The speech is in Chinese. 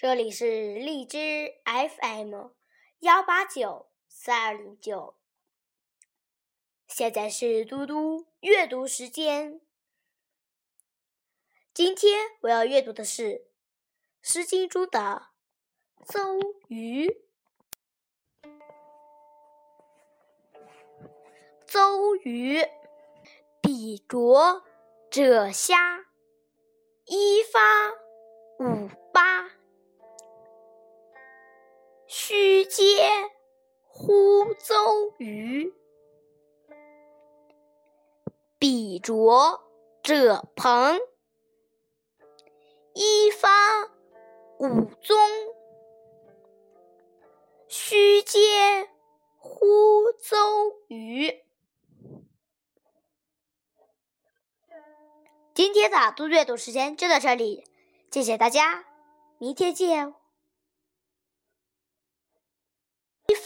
这里是荔枝 FM 幺八九四二零九，现在是嘟嘟阅读时间。今天我要阅读的是《诗经》中的《邹鱼》。邹鱼，比啄者虾，一发五须嗟乎邹鱼，比啄者朋，一发五宗。须嗟乎邹瑜。今天的读阅读时间就到这里，谢谢大家，明天见。